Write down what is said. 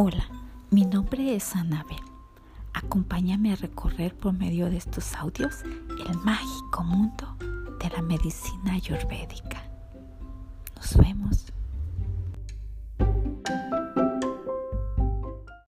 Hola, mi nombre es Anabel. Acompáñame a recorrer por medio de estos audios el mágico mundo de la medicina ayurvédica. Nos vemos.